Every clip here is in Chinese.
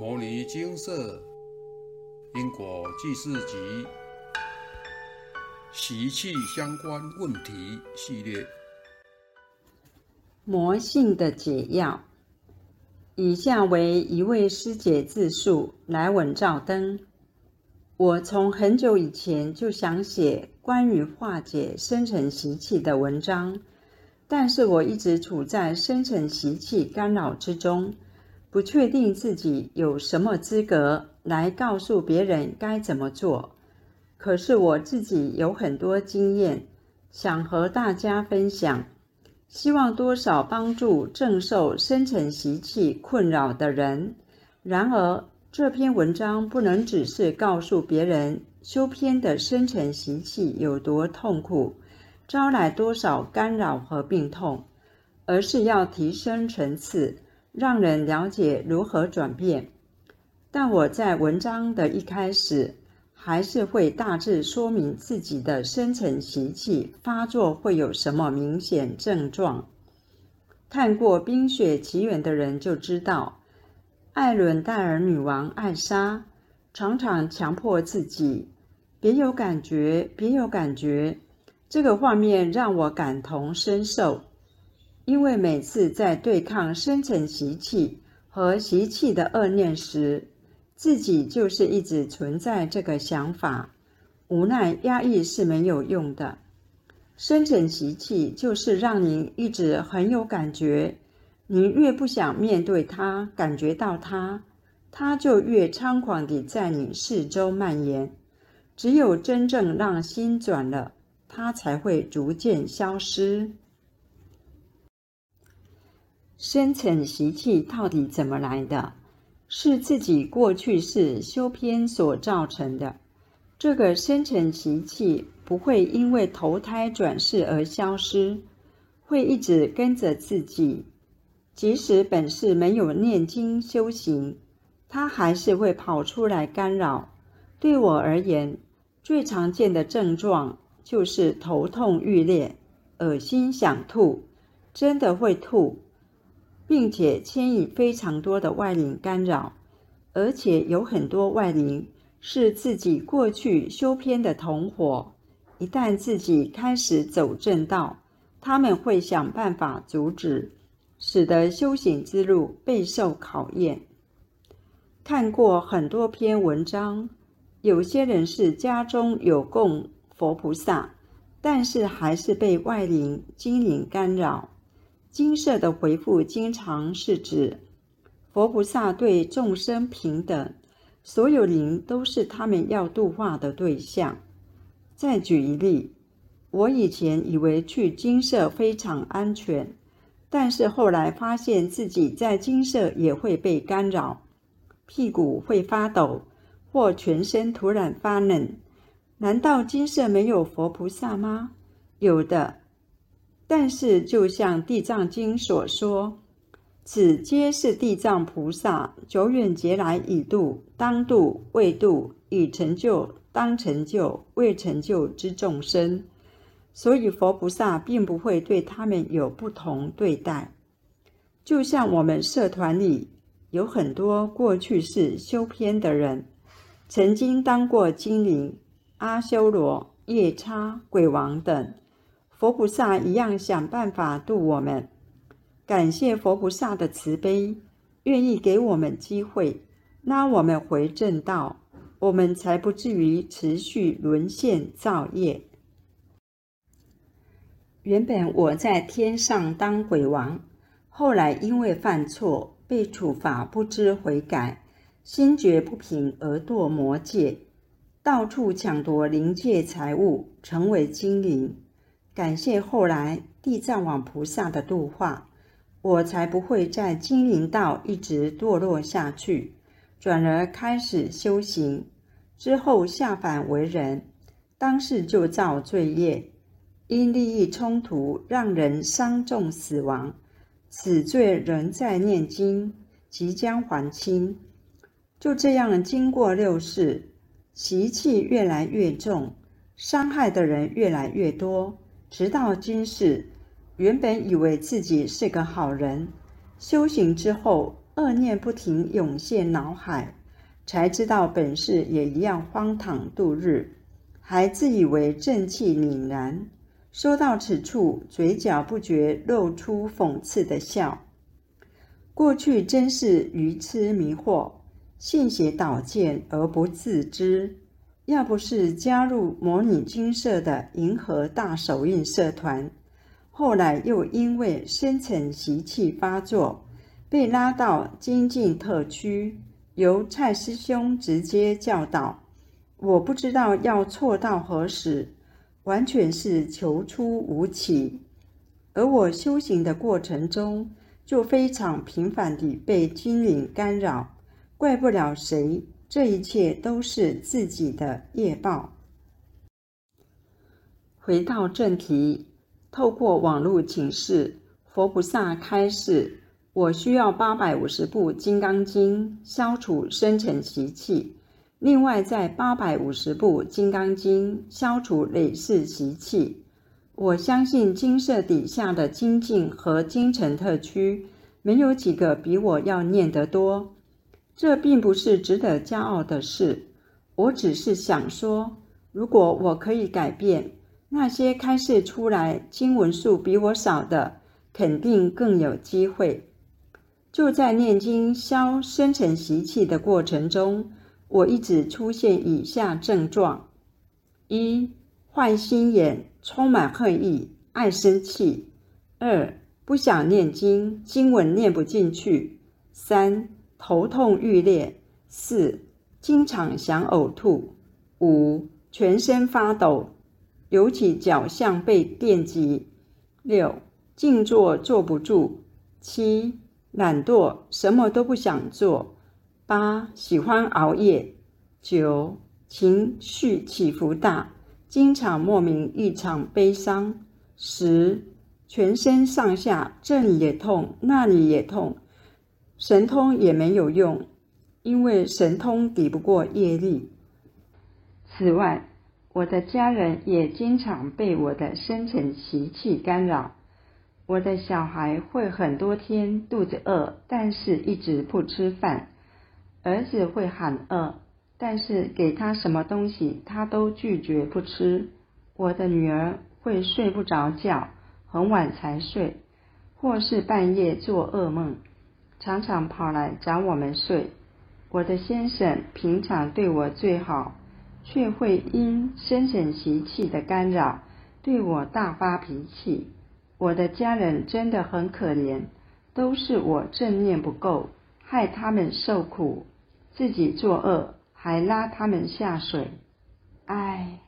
摩尼金色因果记事集习气相关问题系列。魔性的解药。以下为一位师姐自述：来稳照灯。我从很久以前就想写关于化解生成习气的文章，但是我一直处在生成习气干扰之中。不确定自己有什么资格来告诉别人该怎么做，可是我自己有很多经验，想和大家分享，希望多少帮助正受深层习气困扰的人。然而，这篇文章不能只是告诉别人修篇的深层习气有多痛苦，招来多少干扰和病痛，而是要提升层次。让人了解如何转变，但我在文章的一开始还是会大致说明自己的深层习气发作会有什么明显症状。看过《冰雪奇缘》的人就知道，艾伦戴尔女王艾莎常常强迫自己别有感觉，别有感觉。这个画面让我感同身受。因为每次在对抗深层习气和习气的恶念时，自己就是一直存在这个想法，无奈压抑是没有用的。深层习气就是让您一直很有感觉，您越不想面对它，感觉到它，它就越猖狂地在你四周蔓延。只有真正让心转了，它才会逐渐消失。深层习气到底怎么来的？是自己过去世修偏所造成的。这个深层习气不会因为投胎转世而消失，会一直跟着自己。即使本世没有念经修行，它还是会跑出来干扰。对我而言，最常见的症状就是头痛欲裂、恶心想吐，真的会吐。并且牵引非常多的外灵干扰，而且有很多外灵是自己过去修偏的同伙。一旦自己开始走正道，他们会想办法阻止，使得修行之路备受考验。看过很多篇文章，有些人是家中有供佛菩萨，但是还是被外灵精灵干扰。金色的回复经常是指佛菩萨对众生平等，所有灵都是他们要度化的对象。再举一例，我以前以为去金色非常安全，但是后来发现自己在金色也会被干扰，屁股会发抖，或全身突然发冷。难道金色没有佛菩萨吗？有的。但是，就像《地藏经》所说，此皆是地藏菩萨久远劫来已度、当度、未度、已成就、当成就、未成就之众生，所以佛菩萨并不会对他们有不同对待。就像我们社团里有很多过去是修偏的人，曾经当过精灵、阿修罗、夜叉、鬼王等。佛菩萨一样想办法度我们，感谢佛菩萨的慈悲，愿意给我们机会，拉我们回正道，我们才不至于持续沦陷造业。原本我在天上当鬼王，后来因为犯错被处罚，不知悔改，心觉不平而堕魔界，到处抢夺灵界财物，成为精灵。感谢后来地藏王菩萨的度化，我才不会在金银道一直堕落下去，转而开始修行。之后下凡为人，当世就造罪业，因利益冲突让人伤重死亡，此罪仍在念经，即将还清。就这样经过六世，习气越来越重，伤害的人越来越多。直到今世，原本以为自己是个好人，修行之后恶念不停涌现脑海，才知道本事也一样荒唐度日，还自以为正气凛然。说到此处，嘴角不觉露出讽刺的笑。过去真是愚痴迷惑，信邪导见而不自知。要不是加入模拟金社的银河大手印社团，后来又因为深层习气发作，被拉到精进特区，由蔡师兄直接教导。我不知道要错到何时，完全是求出无期。而我修行的过程中，就非常频繁地被精灵干扰，怪不了谁。这一切都是自己的业报。回到正题，透过网络请示，佛菩萨开示，我需要八百五十部《金刚经》消除深层习气，另外在八百五十部《金刚经》消除累世习气。我相信金色底下的精进和精城特区，没有几个比我要念得多。这并不是值得骄傲的事，我只是想说，如果我可以改变，那些开示出来经文数比我少的，肯定更有机会。就在念经消深层习气的过程中，我一直出现以下症状：一、坏心眼，充满恨意，爱生气；二、不想念经，经文念不进去；三。头痛欲裂，四经常想呕吐，五全身发抖，尤其脚像被电击，六静坐坐不住，七懒惰什么都不想做，八喜欢熬夜，九情绪起伏大，经常莫名异常悲伤，十全身上下这里也痛那里也痛。神通也没有用，因为神通抵不过业力。此外，我的家人也经常被我的深层习气干扰。我的小孩会很多天肚子饿，但是一直不吃饭；儿子会喊饿，但是给他什么东西他都拒绝不吃。我的女儿会睡不着觉，很晚才睡，或是半夜做噩梦。常常跑来找我们睡。我的先生平常对我最好，却会因深层习气的干扰，对我大发脾气。我的家人真的很可怜，都是我正念不够，害他们受苦，自己作恶，还拉他们下水。唉，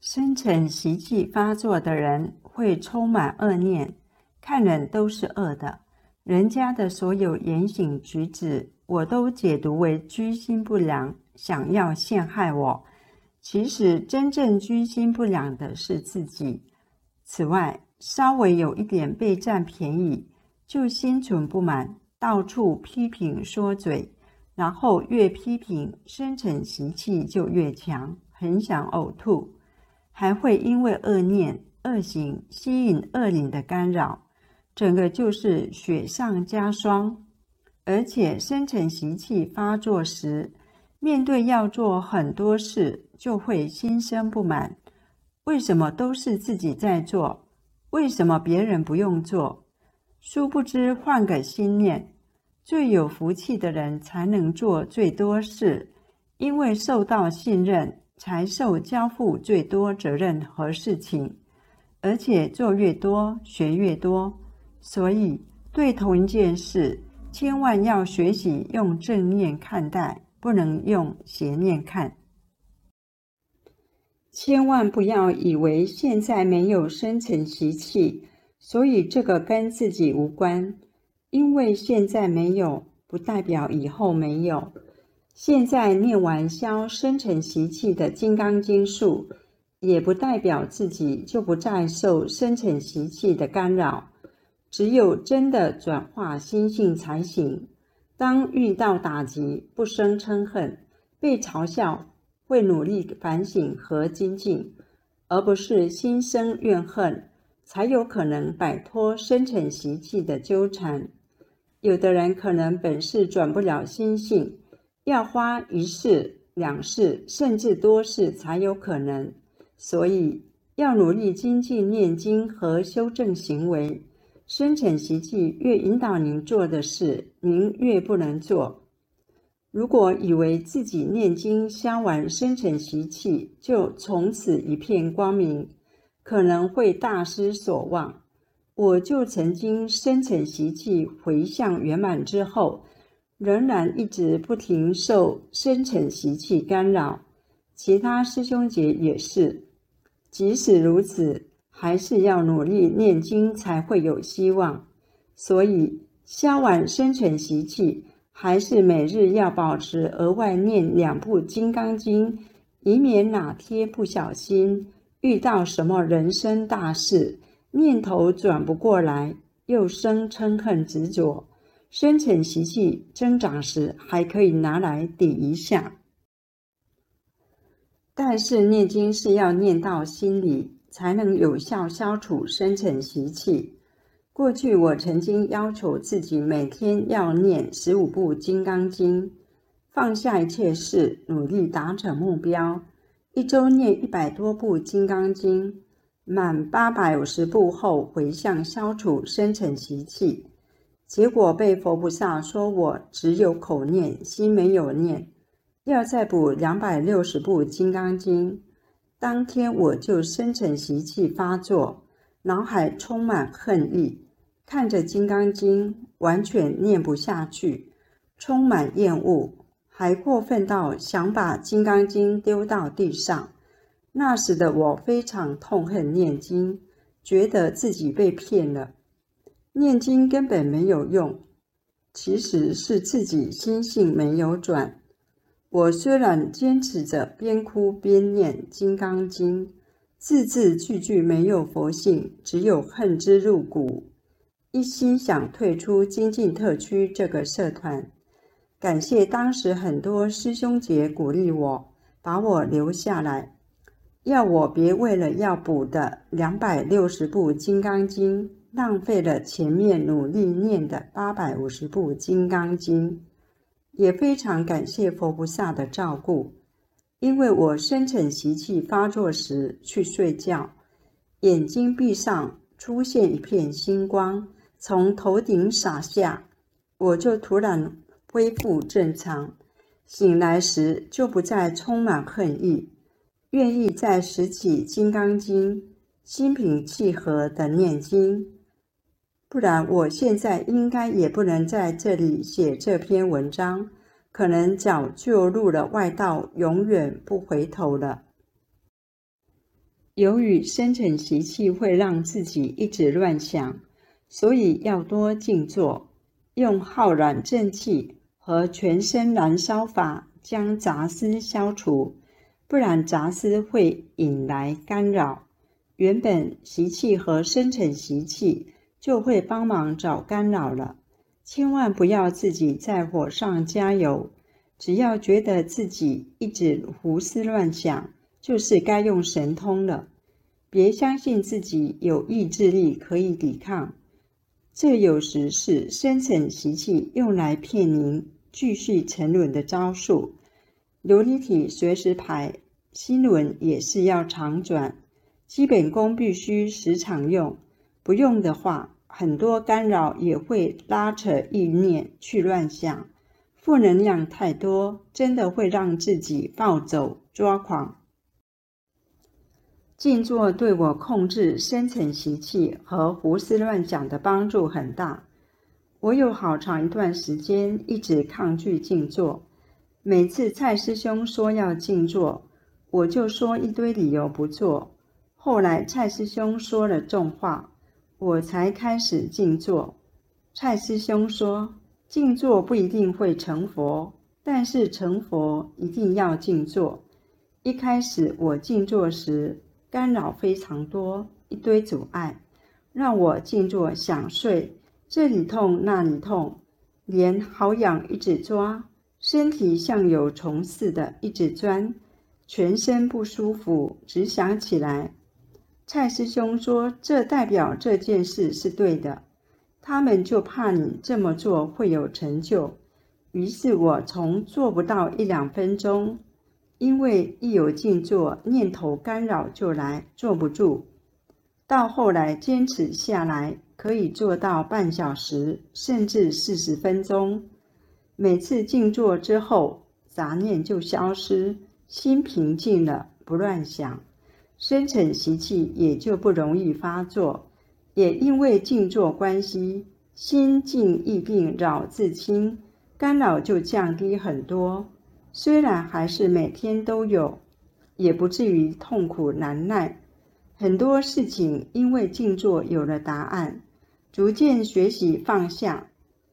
深层习气发作的人会充满恶念，看人都是恶的。人家的所有言行举止，我都解读为居心不良，想要陷害我。其实真正居心不良的是自己。此外，稍微有一点被占便宜，就心存不满，到处批评说嘴，然后越批评，深层习气就越强，很想呕吐，还会因为恶念、恶行吸引恶灵的干扰。整个就是雪上加霜，而且深层习气发作时，面对要做很多事，就会心生不满。为什么都是自己在做？为什么别人不用做？殊不知，换个心念，最有福气的人才能做最多事，因为受到信任，才受交付最多责任和事情，而且做越多，学越多。所以，对同一件事，千万要学习用正念看待，不能用邪念看。千万不要以为现在没有深层习气，所以这个跟自己无关。因为现在没有，不代表以后没有。现在念完消深层习气的《金刚经》术，也不代表自己就不再受深层习气的干扰。只有真的转化心性才行。当遇到打击，不生嗔恨；被嘲笑，会努力反省和精进，而不是心生怨恨，才有可能摆脱深层习气的纠缠。有的人可能本事转不了心性，要花一世、两世，甚至多世才有可能。所以要努力精进念经和修正行为。生成习气越引导您做的事，您越不能做。如果以为自己念经消完生成习气，就从此一片光明，可能会大失所望。我就曾经生成习气回向圆满之后，仍然一直不停受生成习气干扰。其他师兄姐也是，即使如此，还是要努力念经才会有希望。所以消完生存习气，还是每日要保持额外念两部《金刚经》，以免哪天不小心遇到什么人生大事。念头转不过来，又生嗔恨执着，生存习气增长时，还可以拿来抵一下。但是念经是要念到心里，才能有效消除生成习气。过去我曾经要求自己每天要念十五部《金刚经》，放下一切事，努力达成目标，一周念一百多部《金刚经》。满八百五十步后回向消除生成习气，结果被佛菩萨说我只有口念，心没有念，要再补两百六十部金刚经。当天我就生成习气发作，脑海充满恨意，看着金刚经完全念不下去，充满厌恶，还过分到想把金刚经丢到地上。那时的我非常痛恨念经，觉得自己被骗了，念经根本没有用，其实是自己心性没有转。我虽然坚持着边哭边念《金刚经》，字字句句没有佛性，只有恨之入骨，一心想退出精进特区这个社团。感谢当时很多师兄姐鼓励我，把我留下来。要我别为了要补的两百六十部《金刚经》，浪费了前面努力念的八百五十部《金刚经》。也非常感谢佛菩萨的照顾，因为我生成习气发作时去睡觉，眼睛闭上，出现一片星光从头顶洒下，我就突然恢复正常。醒来时就不再充满恨意。愿意再拾起《金刚经》，心平气和的念经，不然我现在应该也不能在这里写这篇文章，可能早就入了外道，永远不回头了。由于生成习气会让自己一直乱想，所以要多静坐，用浩然正气和全身燃烧法将杂思消除。不然杂思会引来干扰，原本习气和生成习气就会帮忙找干扰了。千万不要自己在火上加油，只要觉得自己一直胡思乱想，就是该用神通了。别相信自己有意志力可以抵抗，这有时是生成习气用来骗您继续沉沦的招数。琉璃体随时排，心轮也是要常转，基本功必须时常用。不用的话，很多干扰也会拉扯意念去乱想，负能量太多，真的会让自己暴走抓狂。静坐对我控制深层习气和胡思乱想的帮助很大。我有好长一段时间一直抗拒静坐。每次蔡师兄说要静坐，我就说一堆理由不做。后来蔡师兄说了重话，我才开始静坐。蔡师兄说，静坐不一定会成佛，但是成佛一定要静坐。一开始我静坐时，干扰非常多，一堆阻碍，让我静坐想睡，这里痛那里痛，连好痒一直抓。身体像有虫似的，一直钻，全身不舒服，只想起来。蔡师兄说：“这代表这件事是对的。”他们就怕你这么做会有成就。于是我从做不到一两分钟，因为一有静坐，念头干扰就来，坐不住。到后来坚持下来，可以做到半小时，甚至四十分钟。每次静坐之后，杂念就消失，心平静了，不乱想，深沉习气也就不容易发作。也因为静坐关系，心静易病，扰自清。干扰就降低很多，虽然还是每天都有，也不至于痛苦难耐。很多事情因为静坐有了答案，逐渐学习放下，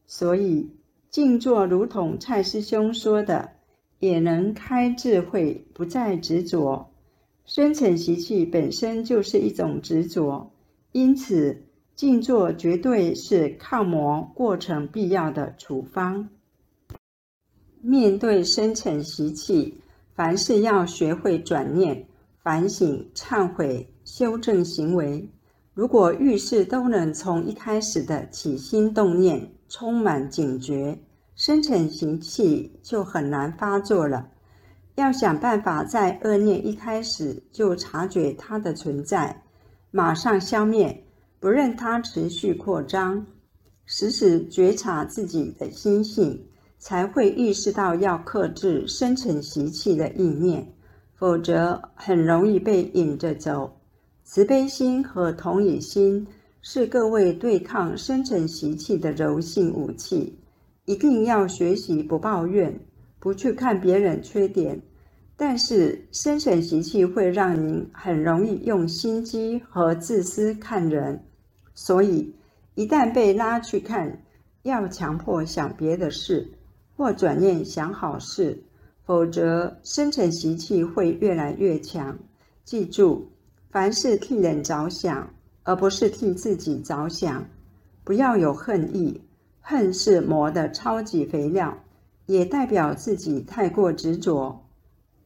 所以静坐如同蔡师兄说的，也能开智慧，不再执着。深层习气本身就是一种执着，因此静坐绝对是抗魔过程必要的处方。面对深层习气，凡事要学会转念、反省、忏悔、修正行为。如果遇事都能从一开始的起心动念充满警觉，深层习气就很难发作了。要想办法在恶念一开始就察觉它的存在，马上消灭，不任它持续扩张，时时觉察自己的心性。才会意识到要克制深层习气的意念，否则很容易被引着走。慈悲心和同理心是各位对抗深层习气的柔性武器。一定要学习不抱怨，不去看别人缺点。但是深层习气会让您很容易用心机和自私看人，所以一旦被拉去看，要强迫想别的事。或转念想好事，否则深层习气会越来越强。记住，凡事替人着想，而不是替自己着想。不要有恨意，恨是魔的超级肥料，也代表自己太过执着。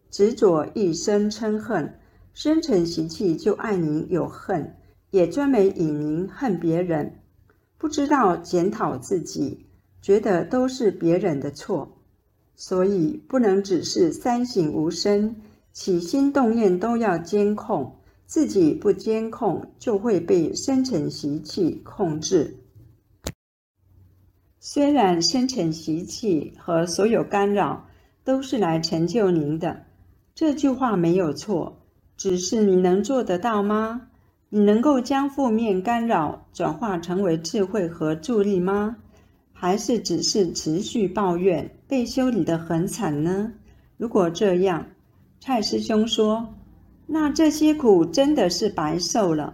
执着一生嗔恨，深层习气就爱您有恨，也专门以您恨别人，不知道检讨自己。觉得都是别人的错，所以不能只是三省吾身，起心动念都要监控。自己不监控，就会被深层习气控制。虽然深层习气和所有干扰都是来成就您的，这句话没有错，只是你能做得到吗？你能够将负面干扰转化成为智慧和助力吗？还是只是持续抱怨，被修理的很惨呢？如果这样，蔡师兄说，那这些苦真的是白受了。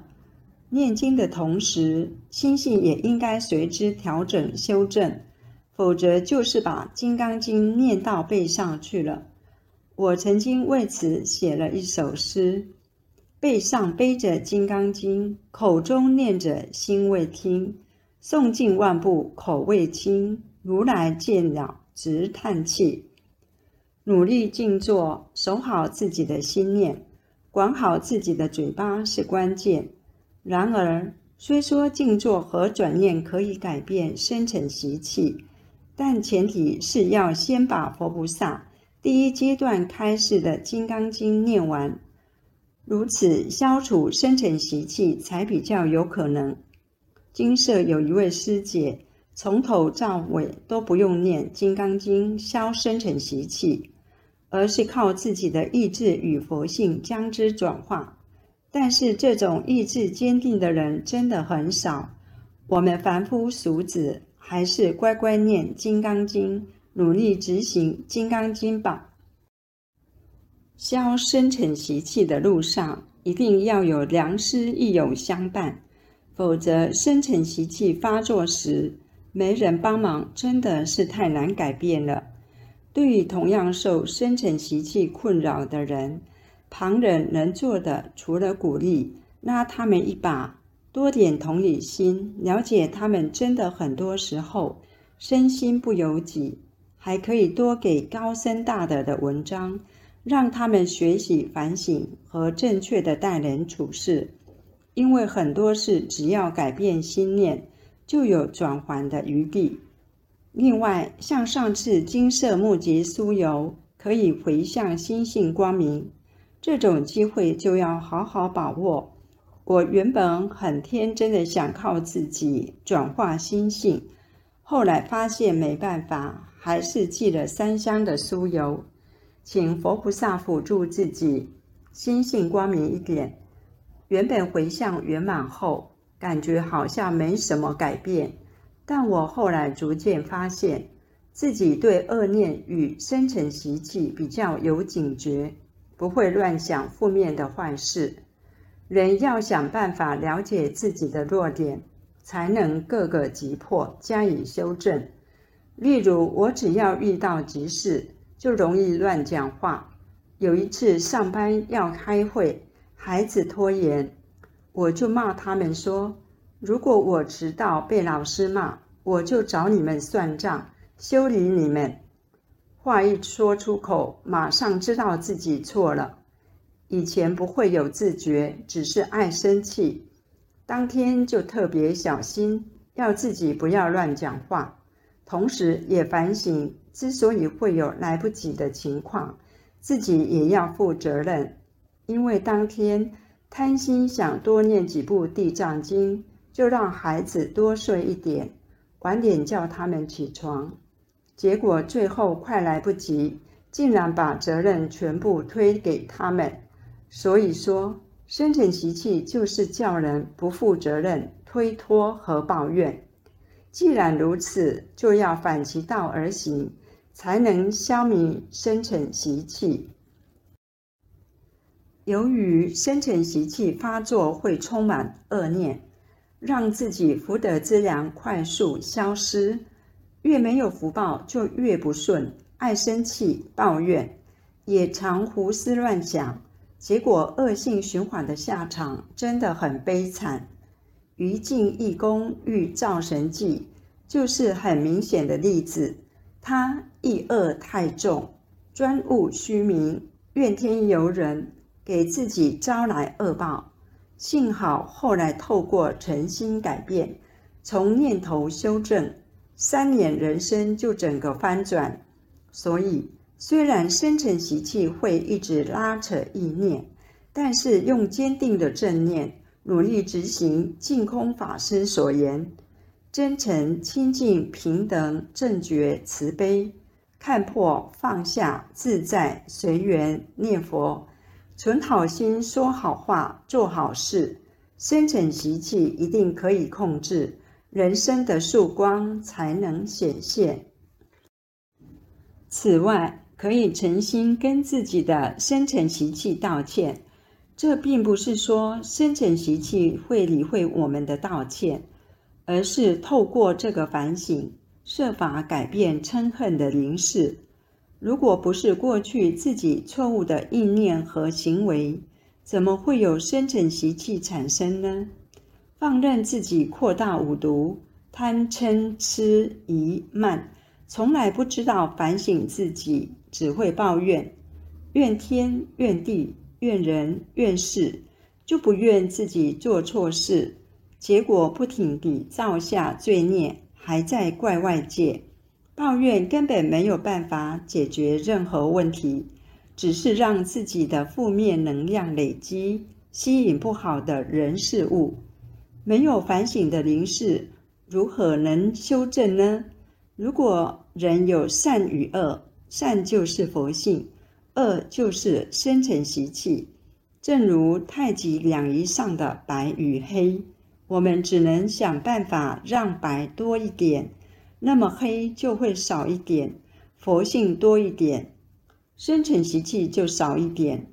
念经的同时，心性也应该随之调整修正，否则就是把《金刚经》念到背上去了。我曾经为此写了一首诗：背上背着《金刚经》，口中念着心未听。诵尽万部，口未清。如来见了，直叹气。努力静坐，守好自己的心念，管好自己的嘴巴是关键。然而，虽说静坐和转念可以改变深层习气，但前提是要先把佛菩萨第一阶段开示的《金刚经》念完，如此消除深层习气才比较有可能。金舍有一位师姐，从头到尾都不用念《金刚经》消深层习气，而是靠自己的意志与佛性将之转化。但是这种意志坚定的人真的很少。我们凡夫俗子，还是乖乖念《金刚经》，努力执行《金刚经》吧。消深层习气的路上，一定要有良师益友相伴。否则，深层习气发作时，没人帮忙，真的是太难改变了。对于同样受深层习气困扰的人，旁人能做的，除了鼓励，拉他们一把，多点同理心，了解他们真的很多时候身心不由己，还可以多给高深大德的文章，让他们学习反省和正确的待人处事。因为很多事只要改变心念，就有转还的余地。另外，像上次金色木结酥油，可以回向心性光明，这种机会就要好好把握。我原本很天真的想靠自己转化心性，后来发现没办法，还是寄了三箱的酥油，请佛菩萨辅助自己心性光明一点。原本回向圆满后，感觉好像没什么改变，但我后来逐渐发现自己对恶念与深层习气比较有警觉，不会乱想负面的坏事。人要想办法了解自己的弱点，才能各个击破，加以修正。例如，我只要遇到急事，就容易乱讲话。有一次上班要开会。孩子拖延，我就骂他们说：“如果我迟到被老师骂，我就找你们算账，修理你们。”话一说出口，马上知道自己错了。以前不会有自觉，只是爱生气，当天就特别小心，要自己不要乱讲话。同时也反省，之所以会有来不及的情况，自己也要负责任。因为当天贪心想多念几部地藏经，就让孩子多睡一点，晚点叫他们起床，结果最后快来不及，竟然把责任全部推给他们。所以说，生成习气就是叫人不负责任、推脱和抱怨。既然如此，就要反其道而行，才能消弭生成习气。由于深层习气发作，会充满恶念，让自己福德之粮快速消失。越没有福报，就越不顺，爱生气、抱怨，也常胡思乱想，结果恶性循环的下场真的很悲惨。于禁义功欲造神迹，就是很明显的例子。他意恶太重，专务虚名，怨天尤人。给自己招来恶报，幸好后来透过诚心改变，从念头修正，三年人生就整个翻转。所以，虽然深层习气会一直拉扯意念，但是用坚定的正念，努力执行净空法师所言：真诚、清净、平等、正觉、慈悲，看破、放下、自在、随缘，念佛。存好心，说好话，做好事，深层习气一定可以控制，人生的曙光才能显现。此外，可以诚心跟自己的深层习气道歉。这并不是说深层习气会理会我们的道歉，而是透过这个反省，设法改变嗔恨的凝视。如果不是过去自己错误的意念和行为，怎么会有深层习气产生呢？放任自己扩大五毒，贪嗔痴疑慢，从来不知道反省自己，只会抱怨，怨天怨地怨人怨事，就不怨自己做错事，结果不停地造下罪孽，还在怪外界。抱怨根本没有办法解决任何问题，只是让自己的负面能量累积，吸引不好的人事物。没有反省的灵视，如何能修正呢？如果人有善与恶，善就是佛性，恶就是深层习气。正如太极两仪上的白与黑，我们只能想办法让白多一点。那么黑就会少一点，佛性多一点，深层习气就少一点。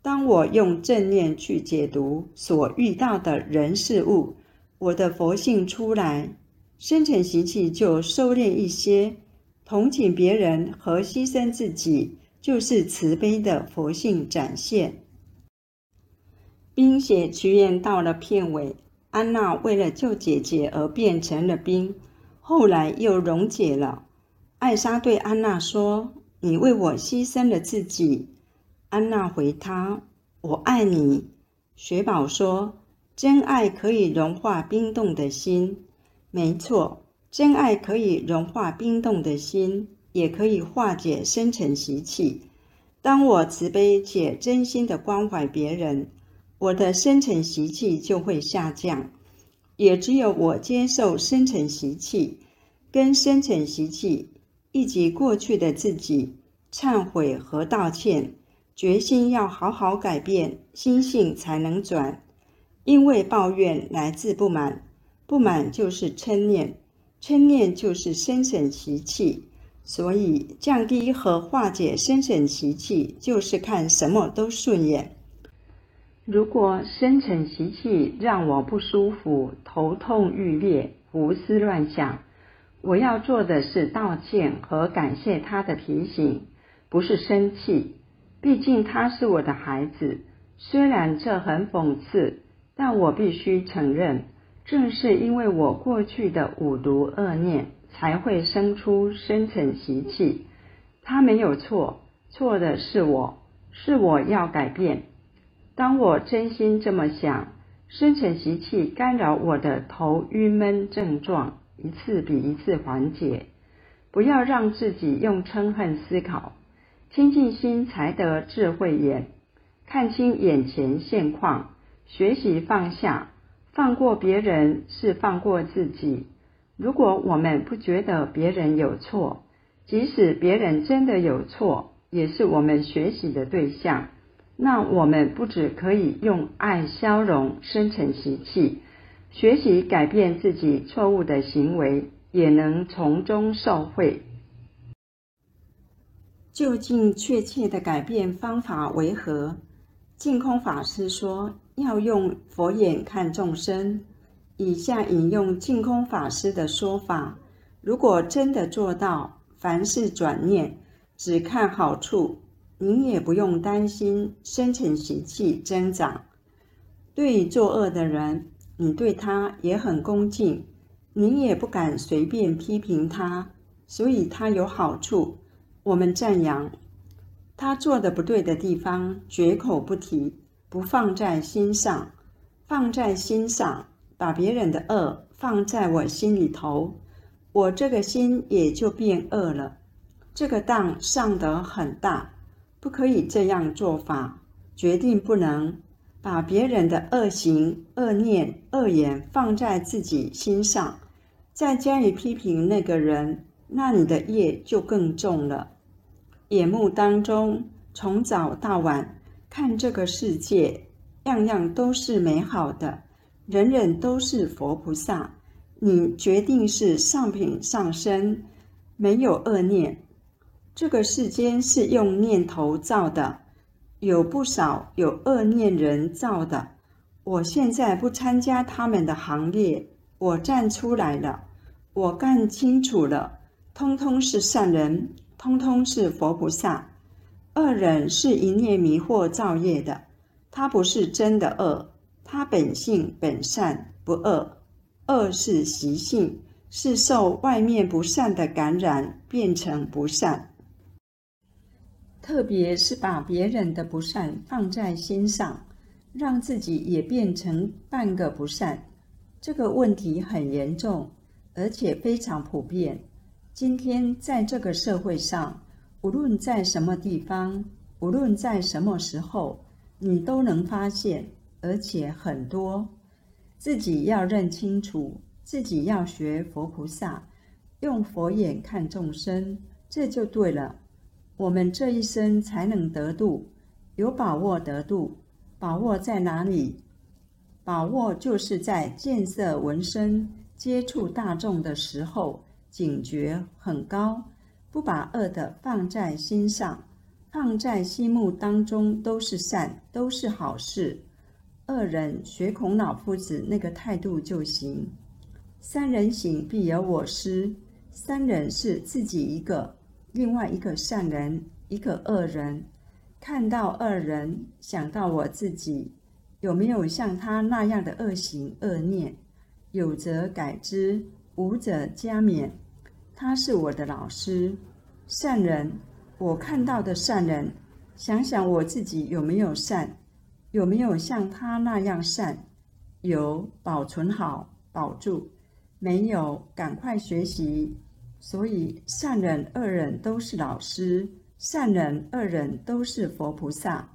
当我用正念去解读所遇到的人事物，我的佛性出来，深层习气就收敛一些。同情别人和牺牲自己，就是慈悲的佛性展现。冰雪奇缘到了片尾，安娜为了救姐姐而变成了冰。后来又溶解了。艾莎对安娜说：“你为我牺牲了自己。”安娜回他：“我爱你。”雪宝说：“真爱可以融化冰冻的心。”没错，真爱可以融化冰冻的心，也可以化解深沉习气。当我慈悲且真心的关怀别人，我的深沉习气就会下降。也只有我接受深沉习气，跟深沉习气以及过去的自己忏悔和道歉，决心要好好改变，心性才能转。因为抱怨来自不满，不满就是嗔念，嗔念就是深沉习气。所以，降低和化解深沉习气，就是看什么都顺眼。如果深沉习气让我不舒服、头痛欲裂、胡思乱想，我要做的是道歉和感谢他的提醒，不是生气。毕竟他是我的孩子，虽然这很讽刺，但我必须承认，正是因为我过去的五毒恶念。才会生出深层习气，他没有错，错的是我，是我要改变。当我真心这么想，深层习气干扰我的头晕闷症状，一次比一次缓解。不要让自己用嗔恨思考，清净心才得智慧眼，看清眼前现况，学习放下，放过别人是放过自己。如果我们不觉得别人有错，即使别人真的有错，也是我们学习的对象，那我们不只可以用爱消融深层习气，学习改变自己错误的行为，也能从中受惠。究竟确切的改变方法为何？净空法师说，要用佛眼看众生。以下引用净空法师的说法：如果真的做到凡事转念，只看好处，您也不用担心深层习气增长。对作恶的人，你对他也很恭敬，您也不敢随便批评他，所以他有好处，我们赞扬。他做的不对的地方，绝口不提，不放在心上，放在心上。把别人的恶放在我心里头，我这个心也就变恶了。这个当上得很大，不可以这样做法，决定不能把别人的恶行、恶念、恶言放在自己心上，再加以批评那个人，那你的业就更重了。眼目当中，从早到晚看这个世界，样样都是美好的。人人都是佛菩萨，你决定是上品上身，没有恶念。这个世间是用念头造的，有不少有恶念人造的。我现在不参加他们的行列，我站出来了，我看清楚了，通通是善人，通通是佛菩萨。恶人是一念迷惑造业的，他不是真的恶。他本性本善不恶，恶是习性，是受外面不善的感染变成不善。特别是把别人的不善放在心上，让自己也变成半个不善，这个问题很严重，而且非常普遍。今天在这个社会上，无论在什么地方，无论在什么时候，你都能发现。而且很多，自己要认清楚，自己要学佛菩萨，用佛眼看众生，这就对了。我们这一生才能得度，有把握得度。把握在哪里？把握就是在建设闻声、接触大众的时候，警觉很高，不把恶的放在心上，放在心目当中都是善，都是好事。二人学孔老夫子那个态度就行。三人行必有我师。三人是自己一个，另外一个善人，一个恶人。看到恶人，想到我自己，有没有像他那样的恶行恶念？有则改之，无者加勉。他是我的老师，善人。我看到的善人，想想我自己有没有善？有没有像他那样善？有保存好，保住。没有，赶快学习。所以善人、恶人都是老师，善人、恶人都是佛菩萨。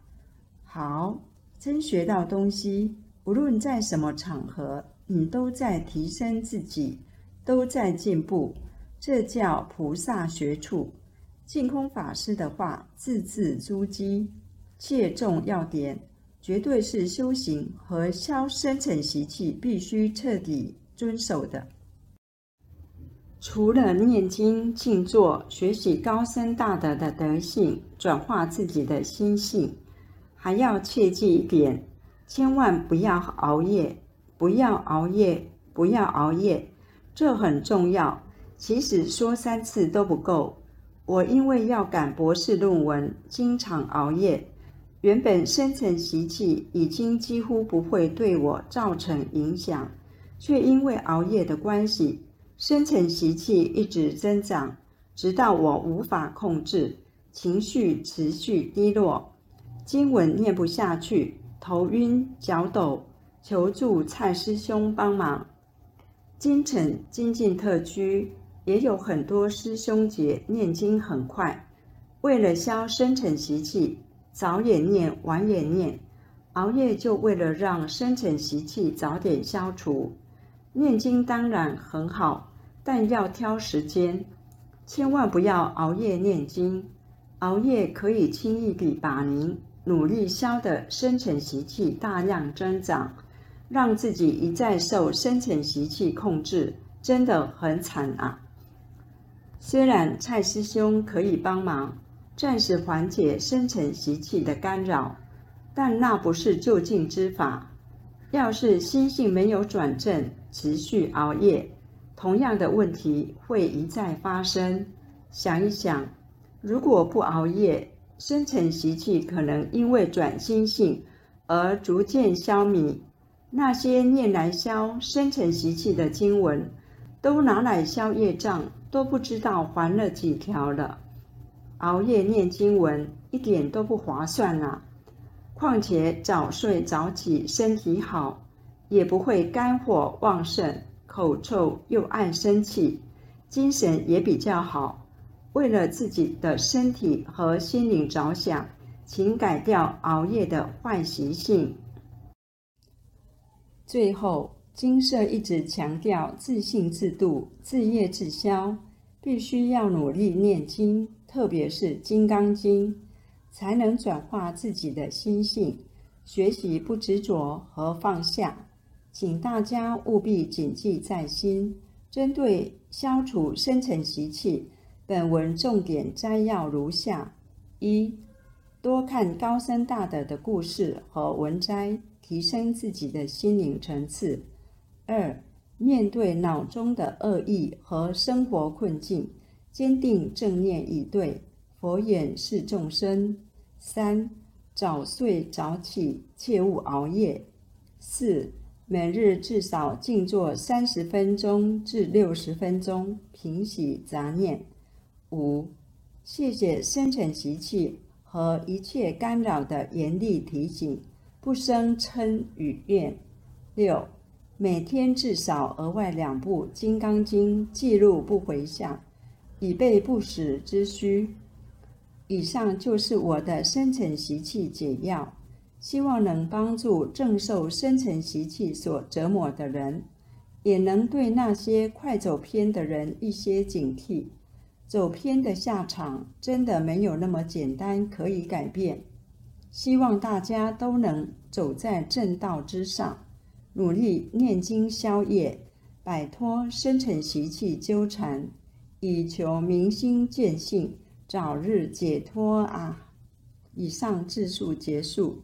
好，真学到东西，无论在什么场合，你都在提升自己，都在进步。这叫菩萨学处。净空法师的话字字珠玑，切中要点，绝对是修行和消深层习气必须彻底遵守的。除了念经、静坐、学习高深大德的德性，转化自己的心性，还要切记一点：千万不要熬夜，不要熬夜，不要熬夜，这很重要。其实说三次都不够。我因为要赶博士论文，经常熬夜。原本深层习气已经几乎不会对我造成影响，却因为熬夜的关系，深层习气一直增长，直到我无法控制，情绪持续低落，经文念不下去，头晕脚抖，求助蔡师兄帮忙。京城精进特区。也有很多师兄姐念经很快，为了消深沉习气，早也念，晚也念，熬夜就为了让深沉习气早点消除。念经当然很好，但要挑时间，千万不要熬夜念经。熬夜可以轻易地把您努力消的深沉习气大量增长，让自己一再受深沉习气控制，真的很惨啊！虽然蔡师兄可以帮忙暂时缓解深层习气的干扰，但那不是就近之法。要是心性没有转正，持续熬夜，同样的问题会一再发生。想一想，如果不熬夜，深层习气可能因为转心性而逐渐消弭。那些念来消深层习气的经文，都拿来消业障。都不知道还了几条了，熬夜念经文一点都不划算啊！况且早睡早起身体好，也不会肝火旺盛、口臭又爱生气，精神也比较好。为了自己的身体和心灵着想，请改掉熬夜的坏习性。最后。金色一直强调自信自度、自业自消，必须要努力念经，特别是《金刚经》，才能转化自己的心性，学习不执着和放下。请大家务必谨记在心。针对消除深层习气，本文重点摘要如下：一、多看高僧大德的故事和文摘，提升自己的心灵层次。二、面对脑中的恶意和生活困境，坚定正念以对，佛眼视众生。三、早睡早起，切勿熬夜。四、每日至少静坐三十分钟至六十分钟，平息杂念。五、谢谢深沉习气和一切干扰的严厉提醒，不生嗔与怨。六。每天至少额外两部《金刚经》，记录不回向，以备不时之需。以上就是我的深层习气解药，希望能帮助正受深层习气所折磨的人，也能对那些快走偏的人一些警惕。走偏的下场真的没有那么简单可以改变，希望大家都能走在正道之上。努力念经消业，摆脱深层习气纠缠，以求明心见性，早日解脱啊！以上自述结束。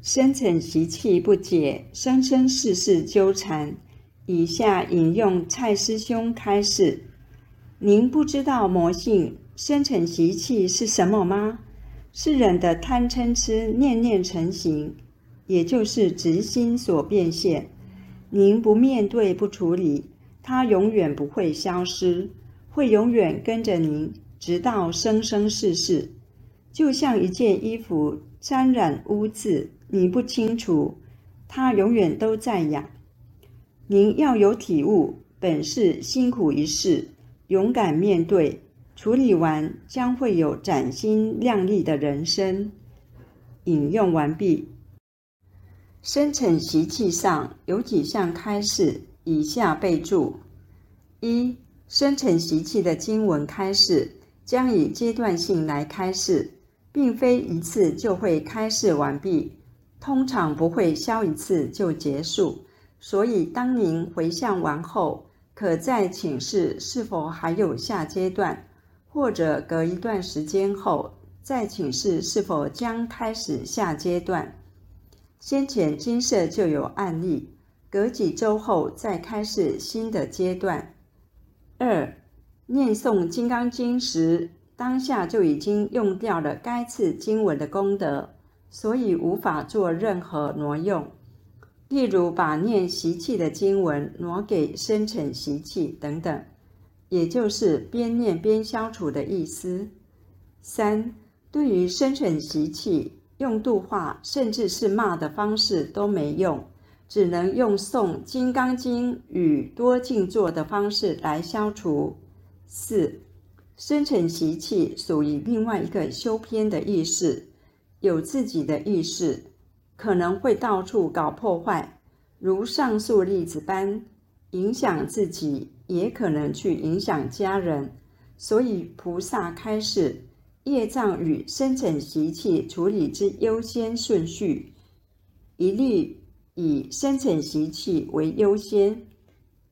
深层习气不解，生生世世纠缠。以下引用蔡师兄开示：您不知道魔性深层习气是什么吗？是人的贪嗔痴念念成形。也就是执心所变现，您不面对不处理，它永远不会消失，会永远跟着您，直到生生世世。就像一件衣服沾染污渍，你不清除，它永远都在痒。您要有体悟，本是辛苦一世，勇敢面对，处理完将会有崭新亮丽的人生。引用完毕。生辰习气上有几项开示，以下备注：一、生辰习气的经文开示将以阶段性来开示，并非一次就会开示完毕，通常不会消一次就结束。所以，当您回向完后，可再请示是否还有下阶段，或者隔一段时间后再请示是否将开始下阶段。先前金色就有案例，隔几周后再开始新的阶段。二，念诵《金刚经》时，当下就已经用掉了该次经文的功德，所以无法做任何挪用。例如，把念习气的经文挪给生成习气等等，也就是边念边消除的意思。三，对于生成习气，用度化甚至是骂的方式都没用，只能用诵《金刚经》与多静坐的方式来消除。四，生成习气属于另外一个修偏的意识，有自己的意识。可能会到处搞破坏，如上述例子般影响自己，也可能去影响家人。所以菩萨开示业障与生成习气处理之优先顺序，一律以生成习气为优先。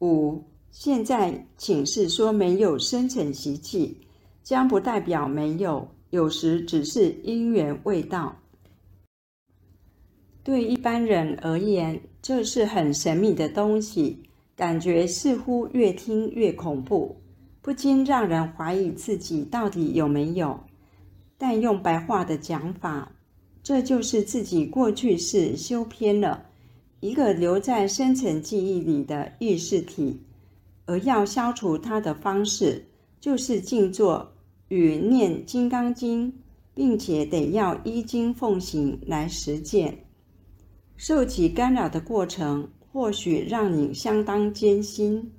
五，现在请示说没有生成习气，将不代表没有，有时只是因缘未到。对一般人而言，这是很神秘的东西，感觉似乎越听越恐怖，不禁让人怀疑自己到底有没有。但用白话的讲法，这就是自己过去是修偏了一个留在深层记忆里的意识体，而要消除它的方式，就是静坐与念《金刚经》，并且得要依经奉行来实践。受其干扰的过程，或许让你相当艰辛，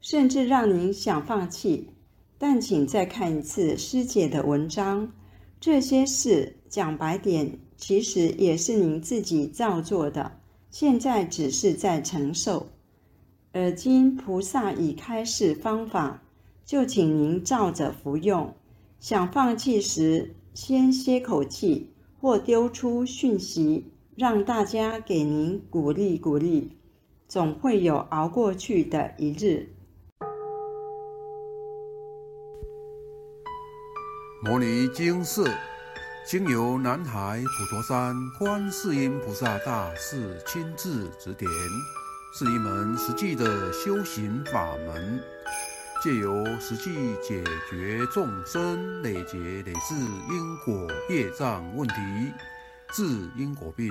甚至让您想放弃。但请再看一次师姐的文章，这些事讲白点，其实也是您自己造作的。现在只是在承受，而今菩萨已开示方法，就请您照着服用。想放弃时，先歇口气，或丢出讯息。让大家给您鼓励鼓励，总会有熬过去的一日。摩尼经寺经由南海普陀山观世音菩萨大士亲自指点，是一门实际的修行法门，借由实际解决众生累劫累世因果业障问题。治因果病，